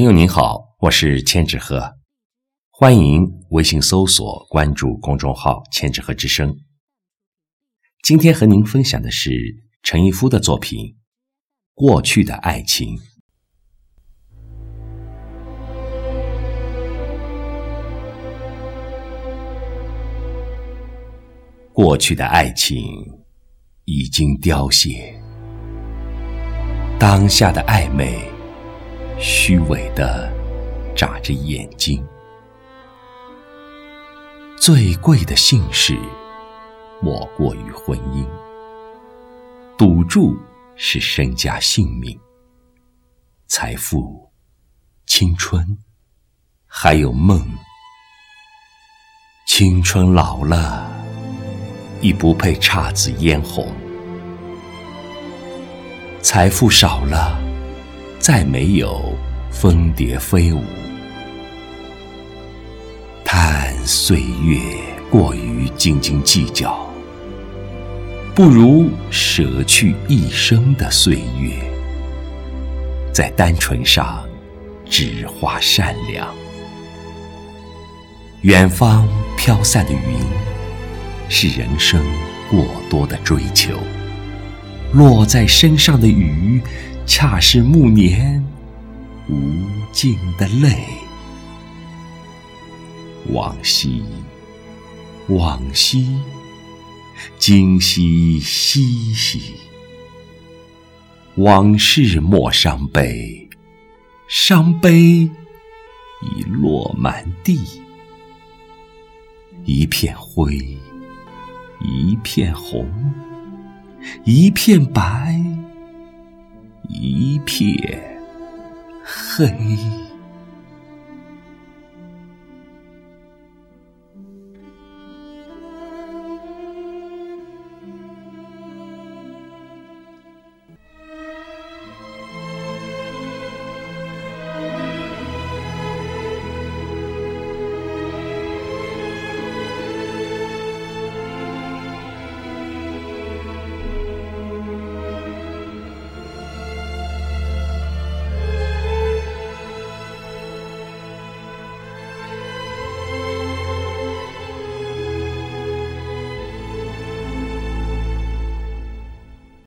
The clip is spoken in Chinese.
朋友您好，我是千纸鹤，欢迎微信搜索关注公众号“千纸鹤之声”。今天和您分享的是陈逸夫的作品《过去的爱情》。过去的爱情已经凋谢，当下的暧昧。虚伪的眨着眼睛，最贵的姓氏莫过于婚姻，赌注是身家性命、财富、青春，还有梦。青春老了，已不配姹紫嫣红；财富少了。再没有蜂蝶飞舞，叹岁月过于斤斤计较，不如舍去一生的岁月，在单纯上只画善良。远方飘散的云，是人生过多的追求；落在身上的雨。恰是暮年无尽的泪，往昔，往昔，今夕夕兮。往事莫伤悲，伤悲已落满地。一片灰，一片红，一片白。一片黑。